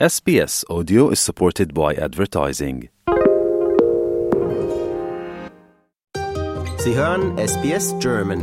SBS Audio is supported by advertising. Sie hören SBS German.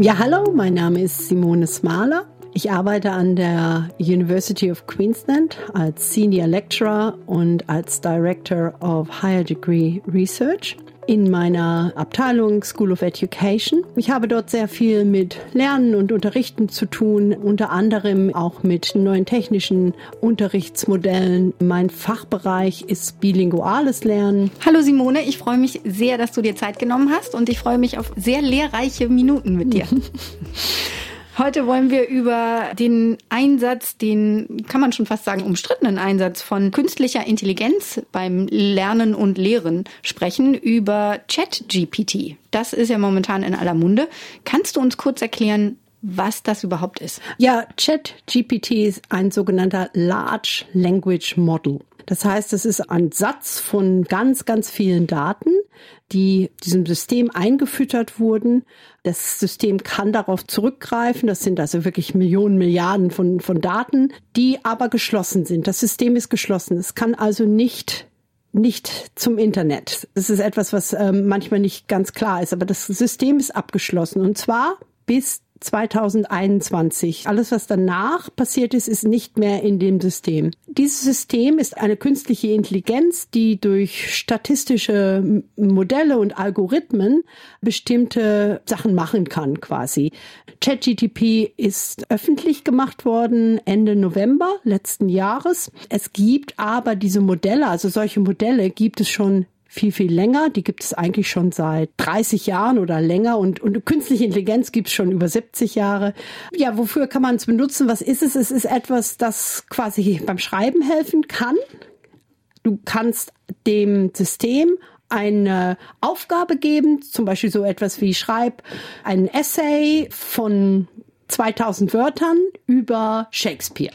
Ja, hallo, mein Name ist Simone Smaler. Ich arbeite an der University of Queensland als Senior Lecturer und als Director of Higher Degree Research in meiner Abteilung School of Education. Ich habe dort sehr viel mit Lernen und Unterrichten zu tun, unter anderem auch mit neuen technischen Unterrichtsmodellen. Mein Fachbereich ist bilinguales Lernen. Hallo Simone, ich freue mich sehr, dass du dir Zeit genommen hast und ich freue mich auf sehr lehrreiche Minuten mit dir. Heute wollen wir über den Einsatz, den kann man schon fast sagen umstrittenen Einsatz von künstlicher Intelligenz beim Lernen und Lehren sprechen, über ChatGPT. Das ist ja momentan in aller Munde. Kannst du uns kurz erklären, was das überhaupt ist? Ja, ChatGPT ist ein sogenannter Large Language Model. Das heißt, es ist ein Satz von ganz, ganz vielen Daten, die diesem System eingefüttert wurden. Das System kann darauf zurückgreifen. Das sind also wirklich Millionen, Milliarden von, von Daten, die aber geschlossen sind. Das System ist geschlossen. Es kann also nicht nicht zum Internet. Das ist etwas, was ähm, manchmal nicht ganz klar ist, aber das System ist abgeschlossen und zwar bis 2021. Alles, was danach passiert ist, ist nicht mehr in dem System. Dieses System ist eine künstliche Intelligenz, die durch statistische Modelle und Algorithmen bestimmte Sachen machen kann, quasi. ChatGTP ist öffentlich gemacht worden Ende November letzten Jahres. Es gibt aber diese Modelle, also solche Modelle gibt es schon viel, viel länger. Die gibt es eigentlich schon seit 30 Jahren oder länger und, und künstliche Intelligenz gibt es schon über 70 Jahre. Ja, wofür kann man es benutzen? Was ist es? Es ist etwas, das quasi beim Schreiben helfen kann. Du kannst dem System eine Aufgabe geben, zum Beispiel so etwas wie schreib ein Essay von 2000 Wörtern über Shakespeare.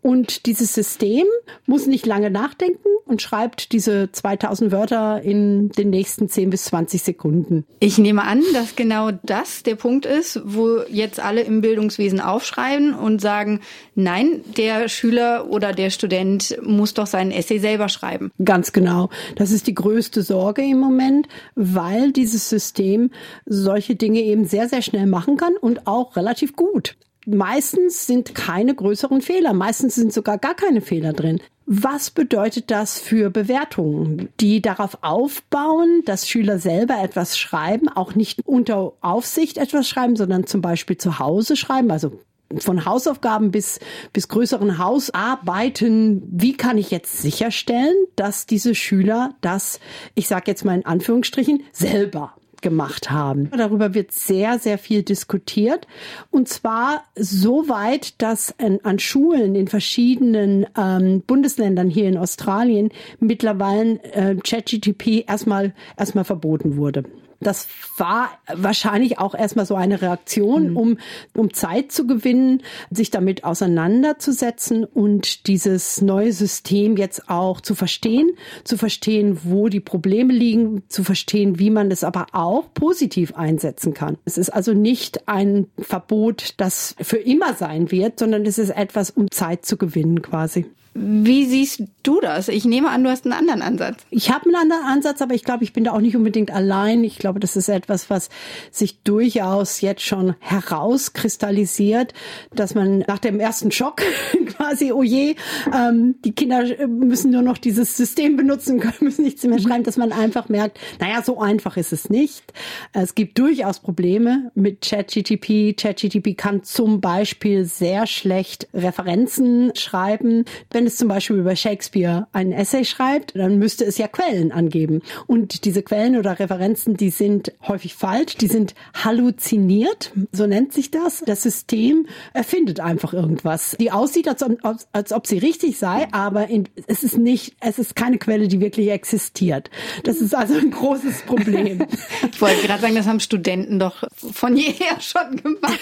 Und dieses System muss nicht lange nachdenken und schreibt diese 2000 Wörter in den nächsten 10 bis 20 Sekunden. Ich nehme an, dass genau das der Punkt ist, wo jetzt alle im Bildungswesen aufschreiben und sagen, nein, der Schüler oder der Student muss doch seinen Essay selber schreiben. Ganz genau. Das ist die größte Sorge im Moment, weil dieses System solche Dinge eben sehr, sehr schnell machen kann und auch relativ gut meistens sind keine größeren Fehler, meistens sind sogar gar keine Fehler drin. Was bedeutet das für Bewertungen, die darauf aufbauen, dass Schüler selber etwas schreiben, auch nicht unter Aufsicht etwas schreiben, sondern zum Beispiel zu Hause schreiben, also von Hausaufgaben bis, bis größeren Hausarbeiten. Wie kann ich jetzt sicherstellen, dass diese Schüler das, ich sage jetzt mal in Anführungsstrichen, selber gemacht haben. Darüber wird sehr, sehr viel diskutiert. Und zwar so weit, dass an, Schulen in verschiedenen ähm, Bundesländern hier in Australien mittlerweile äh, ChatGTP erstmal erstmal verboten wurde. Das war wahrscheinlich auch erstmal so eine Reaktion, mhm. um, um Zeit zu gewinnen, sich damit auseinanderzusetzen und dieses neue System jetzt auch zu verstehen, zu verstehen, wo die Probleme liegen, zu verstehen, wie man es aber auch positiv einsetzen kann. Es ist also nicht ein Verbot, das für immer sein wird, sondern es ist etwas, um Zeit zu gewinnen quasi. Wie siehst du das? Ich nehme an, du hast einen anderen Ansatz. Ich habe einen anderen Ansatz, aber ich glaube, ich bin da auch nicht unbedingt allein. Ich glaube, das ist etwas, was sich durchaus jetzt schon herauskristallisiert, dass man nach dem ersten Schock quasi, oh je, ähm, die Kinder müssen nur noch dieses System benutzen, müssen nichts mehr schreiben, dass man einfach merkt, naja, so einfach ist es nicht. Es gibt durchaus Probleme mit ChatGTP. ChatGTP kann zum Beispiel sehr schlecht Referenzen schreiben. Wenn es zum Beispiel über Shakespeare ein Essay schreibt, dann müsste es ja Quellen angeben. Und diese Quellen oder Referenzen, die sind häufig falsch, die sind halluziniert, so nennt sich das. Das System erfindet einfach irgendwas, die aussieht, als, als, als ob sie richtig sei, aber in, es ist nicht, es ist keine Quelle, die wirklich existiert. Das ist also ein großes Problem. ich wollte gerade sagen, das haben Studenten doch von jeher schon gemacht.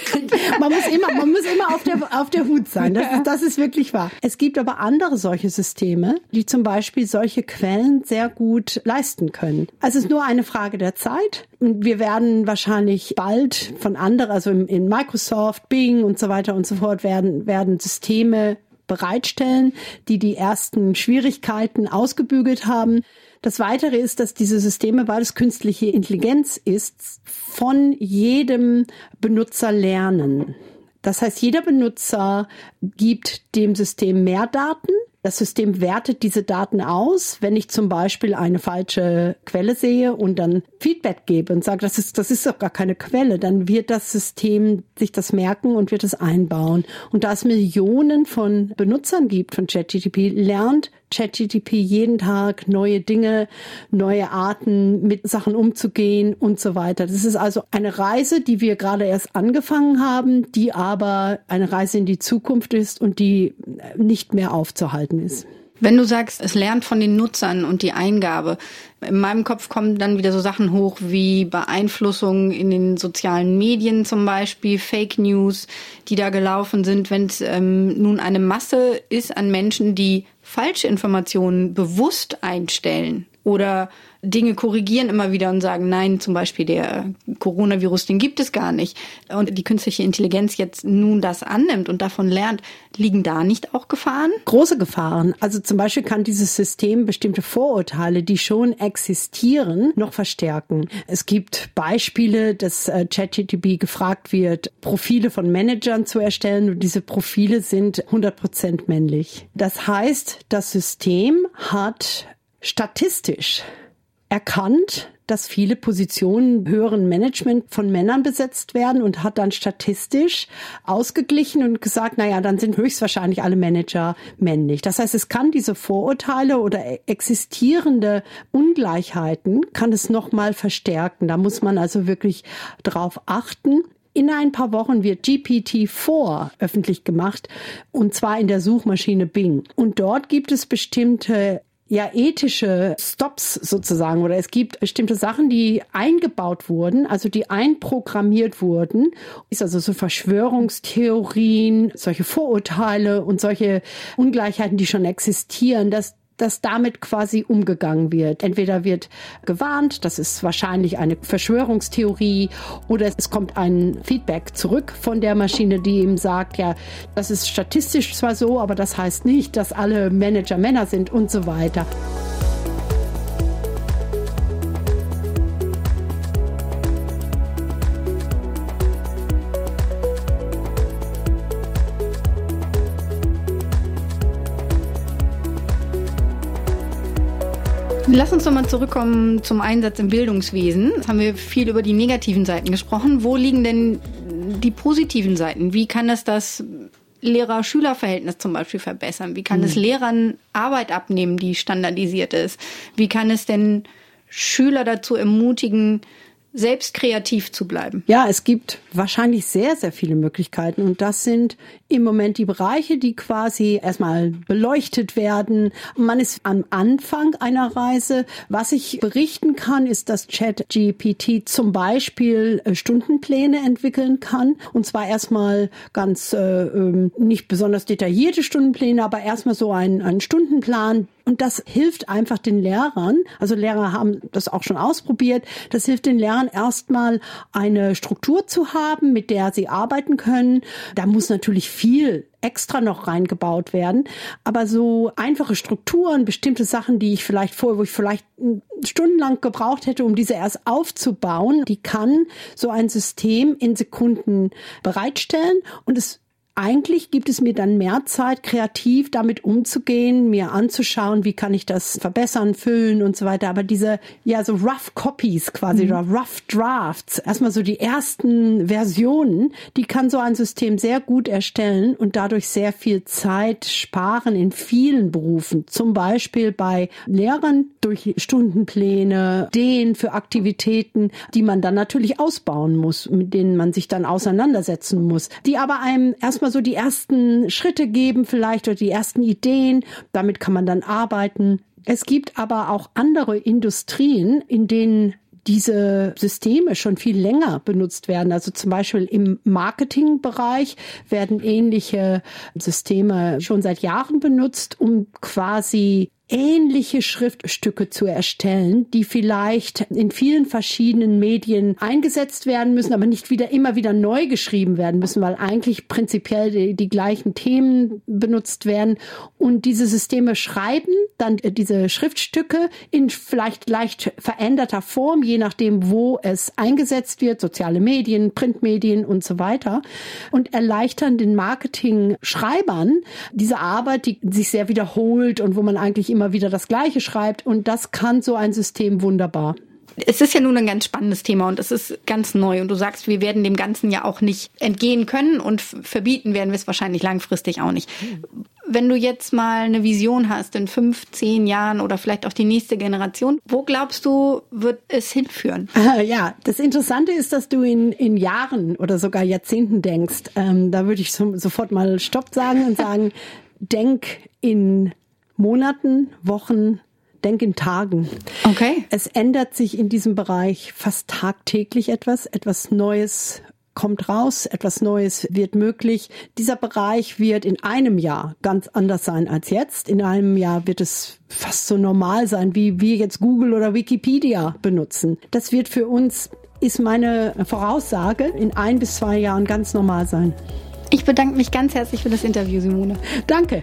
man muss immer, man muss immer auf der, auf der Hut sein. Das, ist, das ist wirklich wahr. Es gibt aber andere solche Systeme, die zum Beispiel solche Quellen sehr gut leisten können. Also es ist nur eine Frage der Zeit. Wir werden wahrscheinlich bald von anderen, also in Microsoft, Bing und so weiter und so fort, werden, werden Systeme bereitstellen, die die ersten Schwierigkeiten ausgebügelt haben. Das Weitere ist, dass diese Systeme, weil es künstliche Intelligenz ist, von jedem Benutzer lernen. Das heißt, jeder Benutzer gibt dem System mehr Daten das System wertet diese Daten aus. Wenn ich zum Beispiel eine falsche Quelle sehe und dann Feedback gebe und sage, das ist, das ist doch gar keine Quelle, dann wird das System sich das merken und wird es einbauen. Und da es Millionen von Benutzern gibt von ChatGTP, lernt ChatGTP jeden Tag neue Dinge, neue Arten mit Sachen umzugehen und so weiter. Das ist also eine Reise, die wir gerade erst angefangen haben, die aber eine Reise in die Zukunft ist und die nicht mehr aufzuhalten ist. Wenn du sagst, es lernt von den Nutzern und die Eingabe, in meinem Kopf kommen dann wieder so Sachen hoch wie Beeinflussung in den sozialen Medien zum Beispiel, Fake News, die da gelaufen sind. Wenn es ähm, nun eine Masse ist an Menschen, die falsche Informationen bewusst einstellen oder Dinge korrigieren immer wieder und sagen, nein, zum Beispiel der Coronavirus, den gibt es gar nicht. Und die künstliche Intelligenz jetzt nun das annimmt und davon lernt, liegen da nicht auch Gefahren? Große Gefahren. Also zum Beispiel kann dieses System bestimmte Vorurteile, die schon existieren, noch verstärken. Es gibt Beispiele, dass äh, ChatGTP gefragt wird, Profile von Managern zu erstellen und diese Profile sind 100 Prozent männlich. Das heißt, das System hat statistisch erkannt, dass viele Positionen höheren Management von Männern besetzt werden und hat dann statistisch ausgeglichen und gesagt, naja, dann sind höchstwahrscheinlich alle Manager männlich. Das heißt, es kann diese Vorurteile oder existierende Ungleichheiten, kann es nochmal verstärken. Da muss man also wirklich drauf achten. In ein paar Wochen wird GPT-4 öffentlich gemacht und zwar in der Suchmaschine Bing. Und dort gibt es bestimmte ja ethische Stops sozusagen oder es gibt bestimmte Sachen, die eingebaut wurden, also die einprogrammiert wurden, ist also so Verschwörungstheorien, solche Vorurteile und solche Ungleichheiten, die schon existieren, dass dass damit quasi umgegangen wird. Entweder wird gewarnt, das ist wahrscheinlich eine Verschwörungstheorie, oder es kommt ein Feedback zurück von der Maschine, die ihm sagt, ja, das ist statistisch zwar so, aber das heißt nicht, dass alle Manager Männer sind und so weiter. Lass uns nochmal zurückkommen zum Einsatz im Bildungswesen. Jetzt haben wir viel über die negativen Seiten gesprochen. Wo liegen denn die positiven Seiten? Wie kann es das Lehrer-Schüler-Verhältnis zum Beispiel verbessern? Wie kann mhm. es Lehrern Arbeit abnehmen, die standardisiert ist? Wie kann es denn Schüler dazu ermutigen, selbst kreativ zu bleiben? Ja, es gibt wahrscheinlich sehr, sehr viele Möglichkeiten. Und das sind im Moment die Bereiche, die quasi erstmal beleuchtet werden. Man ist am Anfang einer Reise. Was ich berichten kann, ist, dass ChatGPT zum Beispiel äh, Stundenpläne entwickeln kann. Und zwar erstmal ganz äh, ähm, nicht besonders detaillierte Stundenpläne, aber erstmal so ein, ein Stundenplan, und das hilft einfach den Lehrern, also Lehrer haben das auch schon ausprobiert, das hilft den Lehrern erstmal eine Struktur zu haben, mit der sie arbeiten können. Da muss natürlich viel extra noch reingebaut werden. Aber so einfache Strukturen, bestimmte Sachen, die ich vielleicht vorher, wo ich vielleicht stundenlang gebraucht hätte, um diese erst aufzubauen, die kann so ein System in Sekunden bereitstellen und es eigentlich gibt es mir dann mehr Zeit, kreativ damit umzugehen, mir anzuschauen, wie kann ich das verbessern, füllen und so weiter. Aber diese, ja, so rough copies quasi mhm. oder rough drafts, erstmal so die ersten Versionen, die kann so ein System sehr gut erstellen und dadurch sehr viel Zeit sparen in vielen Berufen. Zum Beispiel bei Lehrern durch Stundenpläne, Ideen für Aktivitäten, die man dann natürlich ausbauen muss, mit denen man sich dann auseinandersetzen muss, die aber einem erstmal erstmal so die ersten Schritte geben, vielleicht oder die ersten Ideen. Damit kann man dann arbeiten. Es gibt aber auch andere Industrien, in denen diese Systeme schon viel länger benutzt werden. Also zum Beispiel im Marketingbereich werden ähnliche Systeme schon seit Jahren benutzt, um quasi ähnliche Schriftstücke zu erstellen, die vielleicht in vielen verschiedenen Medien eingesetzt werden müssen, aber nicht wieder immer wieder neu geschrieben werden müssen, weil eigentlich prinzipiell die, die gleichen Themen benutzt werden. Und diese Systeme schreiben dann diese Schriftstücke in vielleicht leicht veränderter Form, je nachdem, wo es eingesetzt wird, soziale Medien, Printmedien und so weiter, und erleichtern den Marketing-Schreibern diese Arbeit, die sich sehr wiederholt und wo man eigentlich immer wieder das Gleiche schreibt. Und das kann so ein System wunderbar. Es ist ja nun ein ganz spannendes Thema und es ist ganz neu. Und du sagst, wir werden dem Ganzen ja auch nicht entgehen können und verbieten werden wir es wahrscheinlich langfristig auch nicht. Wenn du jetzt mal eine Vision hast in fünf, zehn Jahren oder vielleicht auch die nächste Generation, wo glaubst du, wird es hinführen? Ja, das Interessante ist, dass du in, in Jahren oder sogar Jahrzehnten denkst. Ähm, da würde ich so, sofort mal Stopp sagen und sagen, denk in Monaten, Wochen, denk in Tagen. Okay. Es ändert sich in diesem Bereich fast tagtäglich etwas, etwas Neues kommt raus, etwas Neues wird möglich. Dieser Bereich wird in einem Jahr ganz anders sein als jetzt. In einem Jahr wird es fast so normal sein, wie wir jetzt Google oder Wikipedia benutzen. Das wird für uns, ist meine Voraussage, in ein bis zwei Jahren ganz normal sein. Ich bedanke mich ganz herzlich für das Interview, Simone. Danke.